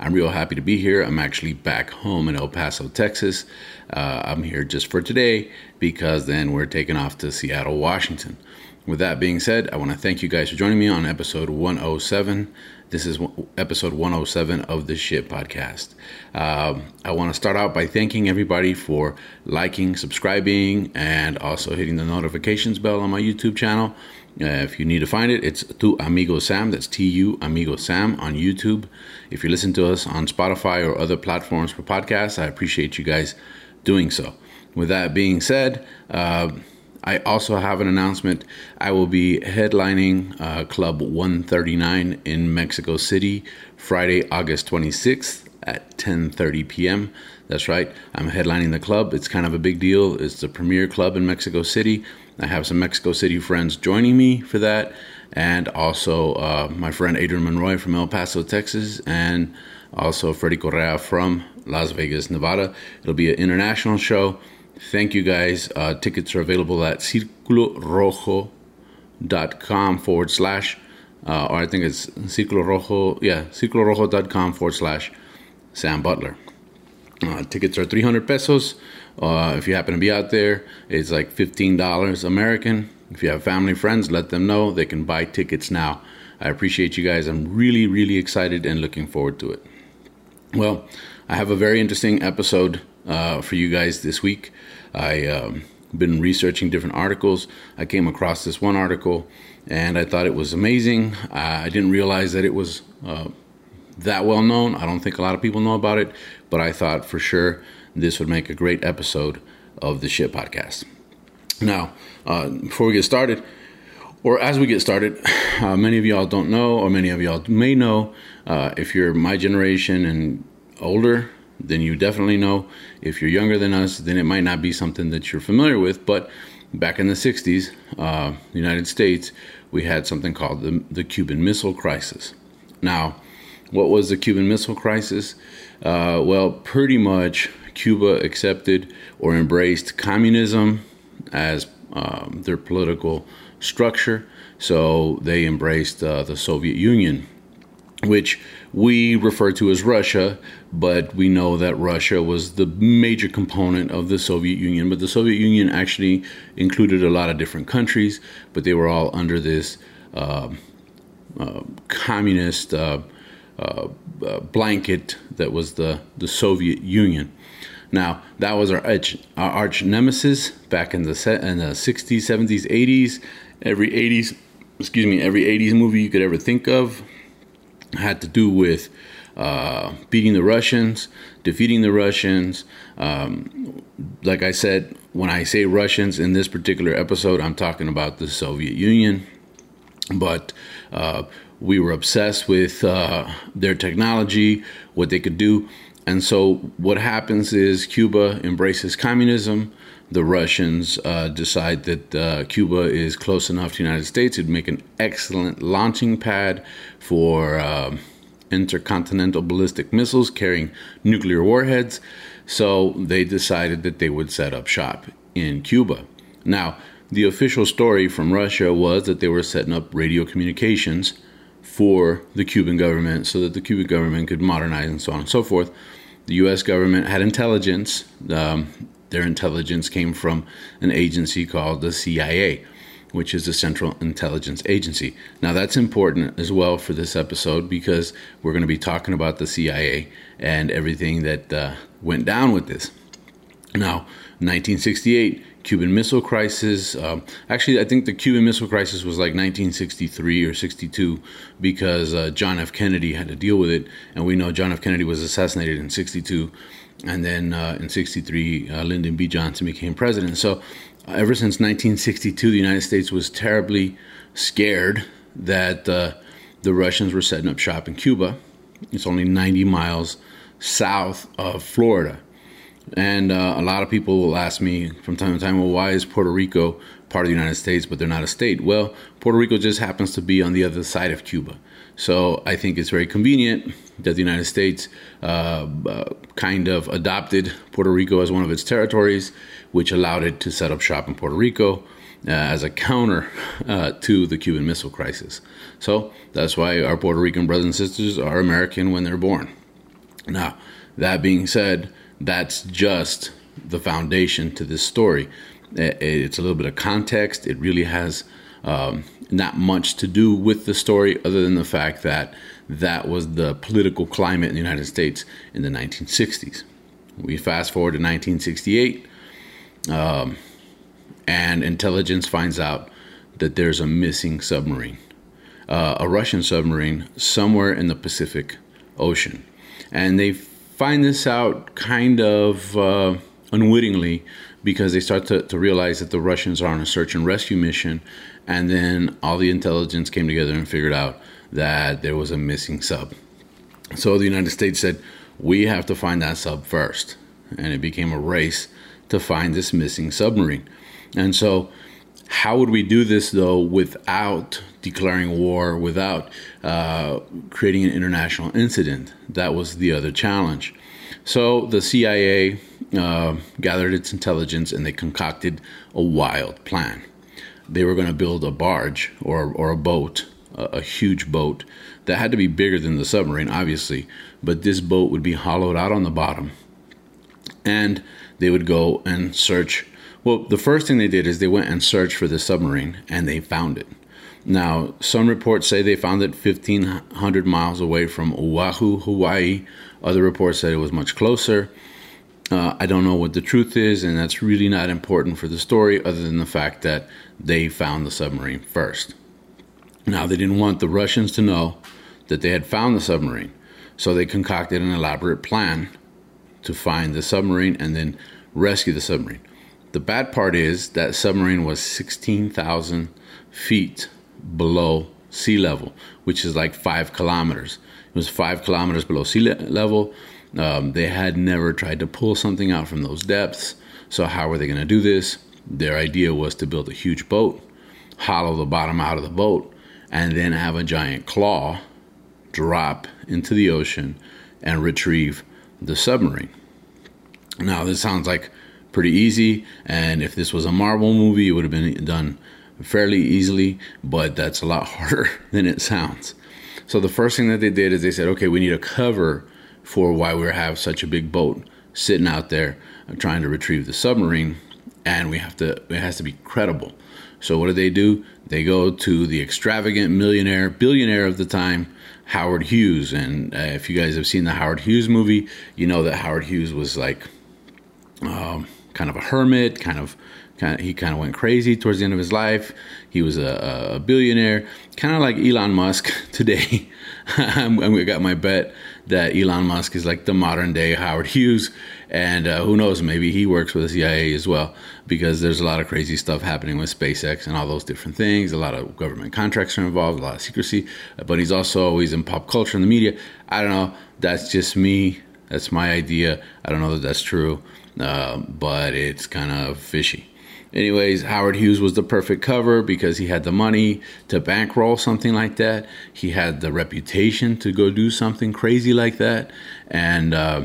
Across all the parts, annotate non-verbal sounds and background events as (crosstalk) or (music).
I'm real happy to be here. I'm actually back home in El Paso, Texas. Uh, I'm here just for today because then we're taking off to Seattle, Washington. With that being said, I want to thank you guys for joining me on episode 107. This is episode 107 of the Shit Podcast. Um, I want to start out by thanking everybody for liking, subscribing, and also hitting the notifications bell on my YouTube channel. Uh, if you need to find it, it's Tu Amigo Sam. That's T U Amigo Sam on YouTube. If you listen to us on Spotify or other platforms for podcasts, I appreciate you guys doing so. With that being said, uh, I also have an announcement. I will be headlining uh, Club 139 in Mexico City Friday, August 26th at 10:30 p.m. That's right. I'm headlining the club. It's kind of a big deal. It's the premier club in Mexico City. I have some Mexico City friends joining me for that, and also uh, my friend Adrian Monroy from El Paso, Texas, and also Freddie Correa from Las Vegas, Nevada. It'll be an international show. Thank you guys. Uh, tickets are available at circulorojo.com forward slash, uh, or I think it's Circulo Rojo, yeah, circulorojo.com forward slash Sam Butler. Uh, tickets are 300 pesos. Uh, if you happen to be out there, it's like $15 American. If you have family, friends, let them know. They can buy tickets now. I appreciate you guys. I'm really, really excited and looking forward to it. Well, I have a very interesting episode uh, for you guys this week. I um, been researching different articles. I came across this one article, and I thought it was amazing. I didn't realize that it was uh, that well known. I don't think a lot of people know about it, but I thought for sure this would make a great episode of the Shit Podcast. Now, uh, before we get started, or as we get started, (sighs) uh, many of y'all don't know, or many of y'all may know, uh, if you're my generation and older, then you definitely know. If you're younger than us, then it might not be something that you're familiar with. But back in the 60s, uh, the United States, we had something called the, the Cuban Missile Crisis. Now, what was the Cuban Missile Crisis? Uh, well, pretty much Cuba accepted or embraced communism as um, their political structure. So they embraced uh, the Soviet Union, which we refer to as Russia, but we know that Russia was the major component of the Soviet Union. But the Soviet Union actually included a lot of different countries, but they were all under this uh, uh, communist uh, uh, uh blanket that was the, the Soviet Union. Now, that was our arch, our arch nemesis back in the, set, in the 60s, 70s, 80s. Every 80s, excuse me, every 80s movie you could ever think of had to do with uh, beating the Russians, defeating the Russians. Um, like I said, when I say Russians in this particular episode, I'm talking about the Soviet Union. But uh, we were obsessed with uh, their technology, what they could do. And so, what happens is Cuba embraces communism. The Russians uh, decide that uh, Cuba is close enough to the United States. It'd make an excellent launching pad for uh, intercontinental ballistic missiles carrying nuclear warheads. So they decided that they would set up shop in Cuba. Now, the official story from Russia was that they were setting up radio communications for the Cuban government so that the Cuban government could modernize and so on and so forth. The U.S. government had intelligence. Um, their intelligence came from an agency called the CIA, which is the Central Intelligence Agency. Now, that's important as well for this episode because we're going to be talking about the CIA and everything that uh, went down with this. Now, 1968, Cuban Missile Crisis. Um, actually, I think the Cuban Missile Crisis was like 1963 or 62 because uh, John F. Kennedy had to deal with it, and we know John F. Kennedy was assassinated in 62, and then uh, in 63, uh, Lyndon B. Johnson became president. So, ever since 1962, the United States was terribly scared that uh, the Russians were setting up shop in Cuba. It's only 90 miles south of Florida. And uh, a lot of people will ask me from time to time, well, why is Puerto Rico part of the United States, but they're not a state? Well, Puerto Rico just happens to be on the other side of Cuba. So I think it's very convenient that the United States uh, uh, kind of adopted Puerto Rico as one of its territories, which allowed it to set up shop in Puerto Rico uh, as a counter uh, to the Cuban Missile Crisis. So that's why our Puerto Rican brothers and sisters are American when they're born. Now, that being said, that's just the foundation to this story. It's a little bit of context. It really has um, not much to do with the story other than the fact that that was the political climate in the United States in the 1960s. We fast forward to 1968, um, and intelligence finds out that there's a missing submarine, uh, a Russian submarine somewhere in the Pacific Ocean. And they find this out kind of uh, unwittingly because they start to, to realize that the Russians are on a search and rescue mission. And then all the intelligence came together and figured out that there was a missing sub. So the United States said, we have to find that sub first. And it became a race to find this missing submarine. And so, how would we do this though without declaring war, without uh, creating an international incident? That was the other challenge. So the CIA uh, gathered its intelligence and they concocted a wild plan. They were going to build a barge or, or a boat, a, a huge boat that had to be bigger than the submarine, obviously, but this boat would be hollowed out on the bottom. And they would go and search. Well, the first thing they did is they went and searched for the submarine and they found it. Now, some reports say they found it 1,500 miles away from Oahu, Hawaii. Other reports said it was much closer. Uh, I don't know what the truth is, and that's really not important for the story, other than the fact that they found the submarine first. Now, they didn't want the Russians to know that they had found the submarine, so they concocted an elaborate plan to find the submarine and then rescue the submarine. The bad part is that submarine was 16,000 feet below sea level, which is like five kilometers. It was five kilometers below sea level. Um, they had never tried to pull something out from those depths. So, how were they going to do this? Their idea was to build a huge boat, hollow the bottom out of the boat, and then have a giant claw drop into the ocean and retrieve the submarine. Now, this sounds like pretty easy, and if this was a Marvel movie, it would have been done fairly easily, but that's a lot (laughs) harder than it sounds. So the first thing that they did is they said, okay, we need a cover for why we have such a big boat sitting out there trying to retrieve the submarine, and we have to it has to be credible. So what do they do? They go to the extravagant millionaire, billionaire of the time, Howard Hughes. And uh, if you guys have seen the Howard Hughes movie, you know that Howard Hughes was like um, kind of a hermit, kind of Kind of, he kind of went crazy towards the end of his life. He was a, a billionaire, kind of like Elon Musk (laughs) today. (laughs) I got my bet that Elon Musk is like the modern day Howard Hughes, and uh, who knows, maybe he works with the CIA as well because there's a lot of crazy stuff happening with SpaceX and all those different things. A lot of government contracts are involved, a lot of secrecy, but he's also always in pop culture and the media. I don't know. That's just me. That's my idea. I don't know that that's true, uh, but it's kind of fishy. Anyways, Howard Hughes was the perfect cover because he had the money to bankroll something like that. He had the reputation to go do something crazy like that. And uh,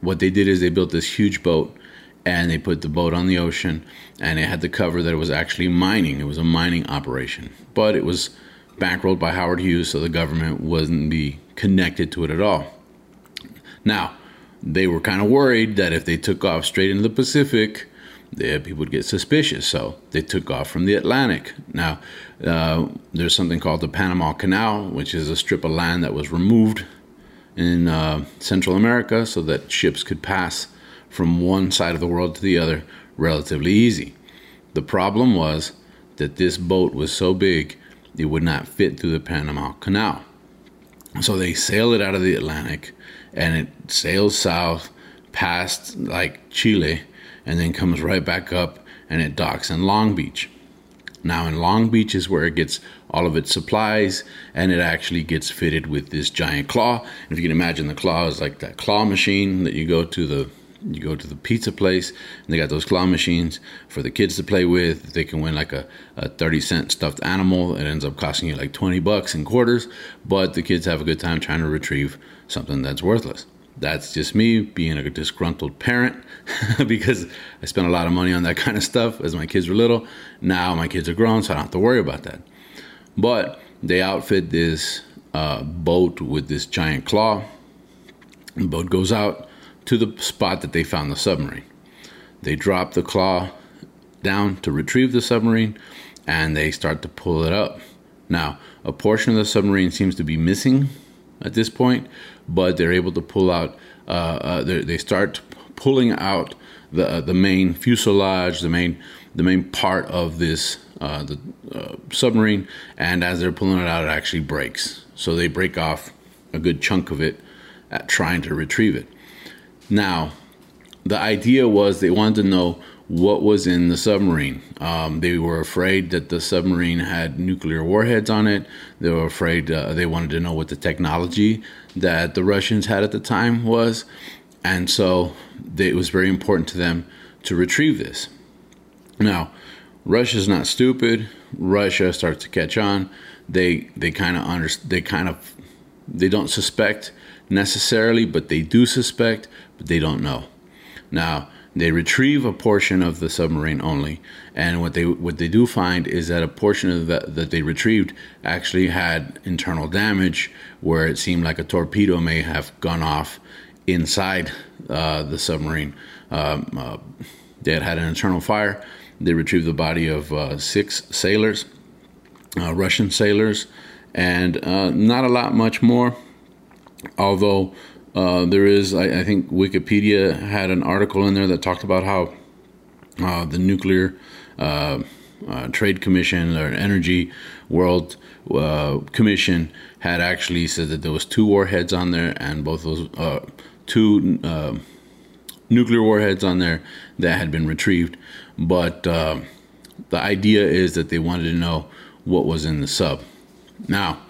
what they did is they built this huge boat and they put the boat on the ocean and it had the cover that it was actually mining. It was a mining operation. But it was bankrolled by Howard Hughes, so the government wouldn't be connected to it at all. Now, they were kind of worried that if they took off straight into the Pacific, there people would get suspicious. So they took off from the Atlantic. Now, uh, there's something called the Panama Canal, which is a strip of land that was removed in uh, Central America so that ships could pass from one side of the world to the other relatively easy. The problem was that this boat was so big it would not fit through the Panama Canal. So they sailed it out of the Atlantic and it sails south past like Chile and then comes right back up and it docks in Long Beach. Now, in Long Beach is where it gets all of its supplies and it actually gets fitted with this giant claw. And if you can imagine, the claw is like that claw machine that you go to the You go to the pizza place, and they got those claw machines for the kids to play with. They can win like a, a 30 cent stuffed animal. It ends up costing you like 20 bucks in quarters, but the kids have a good time trying to retrieve something that's worthless. That's just me being a disgruntled parent (laughs) because I spent a lot of money on that (laughs) kind of stuff as my kids were little. Now my kids are grown, so I don't have to worry about that. But they outfit this uh, boat with this giant claw. The boat goes out to the spot that they found the submarine. They drop the claw down to retrieve the submarine and they start to pull it up. Now, a portion of the submarine seems to be missing at this point, but they're able to pull out, uh, uh, they start pulling out the, uh, the main fuselage, the main, the main part of this uh, the uh, submarine, and as they're pulling it out, it actually breaks. So they break off a good chunk of it at trying to retrieve it. Now, the idea was they wanted to know what was in the submarine. Um, they were afraid that the submarine had nuclear warheads on it. They were afraid, uh, they wanted to know what the technology that the Russians had at the time was. And so they, it was very important to them to retrieve this. Now, Russia's not stupid. Russia starts to catch on. They they kind of under they kind of they don't suspect necessarily, but they do suspect, but they don't know. Now, they retrieve a portion of the submarine only, and what they what they do find is that a portion of that that they retrieved actually had internal damage, where it seemed like a torpedo may have gone off inside uh, the submarine. Um, uh, they had had an internal fire. They retrieved the body of uh, six sailors, uh, Russian sailors, and uh, not a lot much more. Although uh, there is, I, I, think Wikipedia had an article in there that talked about how uh, the nuclear uh, uh trade commission or energy world uh, commission had actually said that there was two warheads on there, and both those two nuclear warheads on there that had been retrieved. But the idea is that they wanted to know what was in the sub. Now,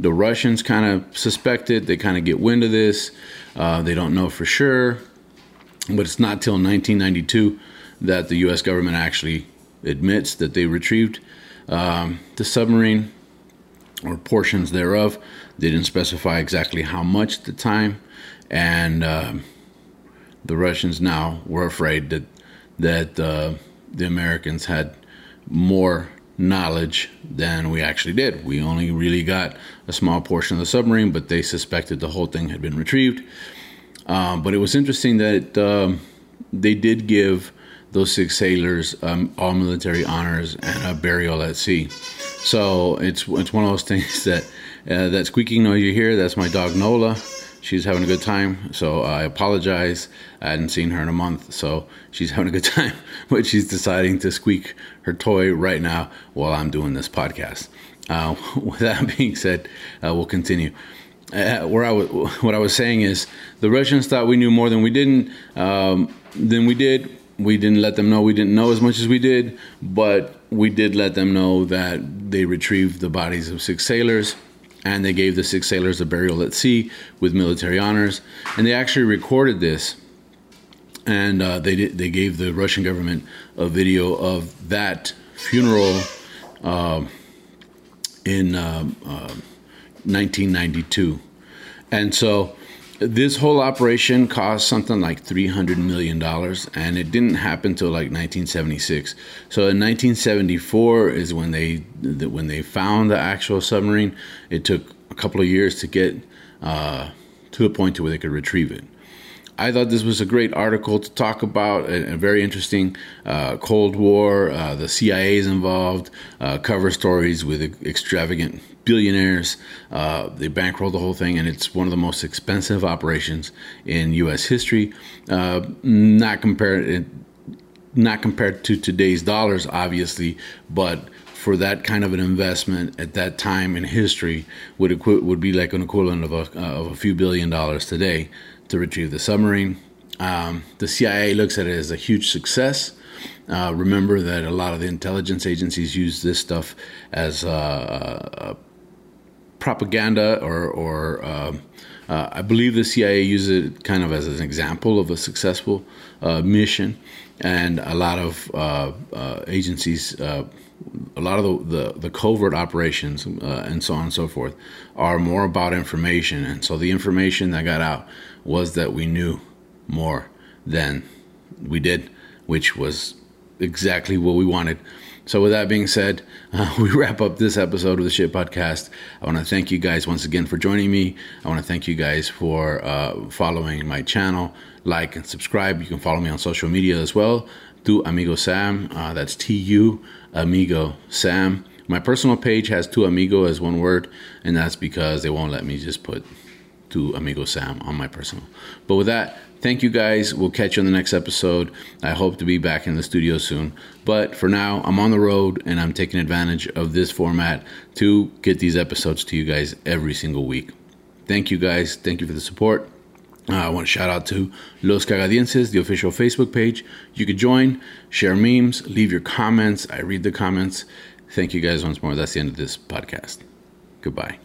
the Russians kind of suspect it. They kind of get wind of this. Uh, they don't know for sure. But it's not till 1992 that the U.S. government actually admits that they retrieved um, the submarine or portions thereof. They didn't specify exactly how much at the time. And uh, the Russians now were afraid that, that uh, the Americans had more knowledge than we actually did. We only really got a small portion of the submarine, but they suspected the whole thing had been retrieved. Um, but it was interesting that um, they did give those six sailors um, all military honors and a burial at sea. So it's it's one of those (laughs) things that uh, that squeaking noise you hear. That's my dog Nola she's having a good time. So I apologize. I hadn't seen her in a month, so she's (laughs) having a good time. But she's deciding to squeak her toy right now while I'm doing this podcast. Uh, (laughs) with that being said, uh, we'll continue. Uh, where I w- what I was saying is the Russians thought we knew more than we didn't. Um, than we did. We didn't let them know we didn't know as much as we did, but we did let them know that they retrieved the bodies of six sailors and they gave the six sailors a burial at sea with military honors. And they actually recorded this, and uh, they did, they gave the Russian government a video of that funeral uh, in uh, 1992, uh, and so this whole operation cost something like $300 million and it didn't happen until like 1976 so in 1974 is when they when they found the actual submarine it took a couple of years to get uh, to a point to where they could retrieve it I thought this was a great article to talk about, a, a very interesting uh, Cold War. Uh, the CIA is involved, uh, cover stories with extravagant billionaires. Uh, they bankrolled the whole thing, and it's one of the most expensive operations in U.S. history. Uh, not compared, not compared to today's dollars, obviously, but for that kind of an investment at that time in history would equi- would be like an equivalent of a, of a few billion dollars today to retrieve the submarine. Um, the CIA looks at it as a huge success. Uh, remember that a lot of the intelligence agencies use this stuff as uh, uh, propaganda or, or uh, uh, I believe the CIA uses it kind of as an example of a successful uh, mission, and a lot of uh, uh, agencies, uh, a lot of the, the, the covert operations, and so on and so forth, are more about information. And so the information that got out was that we knew more than we did, which was exactly what we wanted. So, with that being said, (laughs) uh, we wrap up this episode of the Shit Podcast. I want to thank you guys once again for joining me. I want to thank you guys for uh, following my channel, like and subscribe. You can follow me on social media as well. Tu Amigo Sam. Uh, that's T U Amigo Sam. My personal page has Tu Amigo as one word, and that's because they won't let me just put Tu Amigo Sam on my personal. But with that, Thank you guys. We'll catch you on the next episode. I hope to be back in the studio soon. But for now, I'm on the road and I'm taking advantage of this format to get these episodes to you guys every single week. Thank you guys. Thank you for the support. Uh, I want to shout out to Los Cagadienses, the official Facebook page. You could join, share memes, leave your comments. I read the comments. Thank you guys once more. That's the end of this podcast. Goodbye.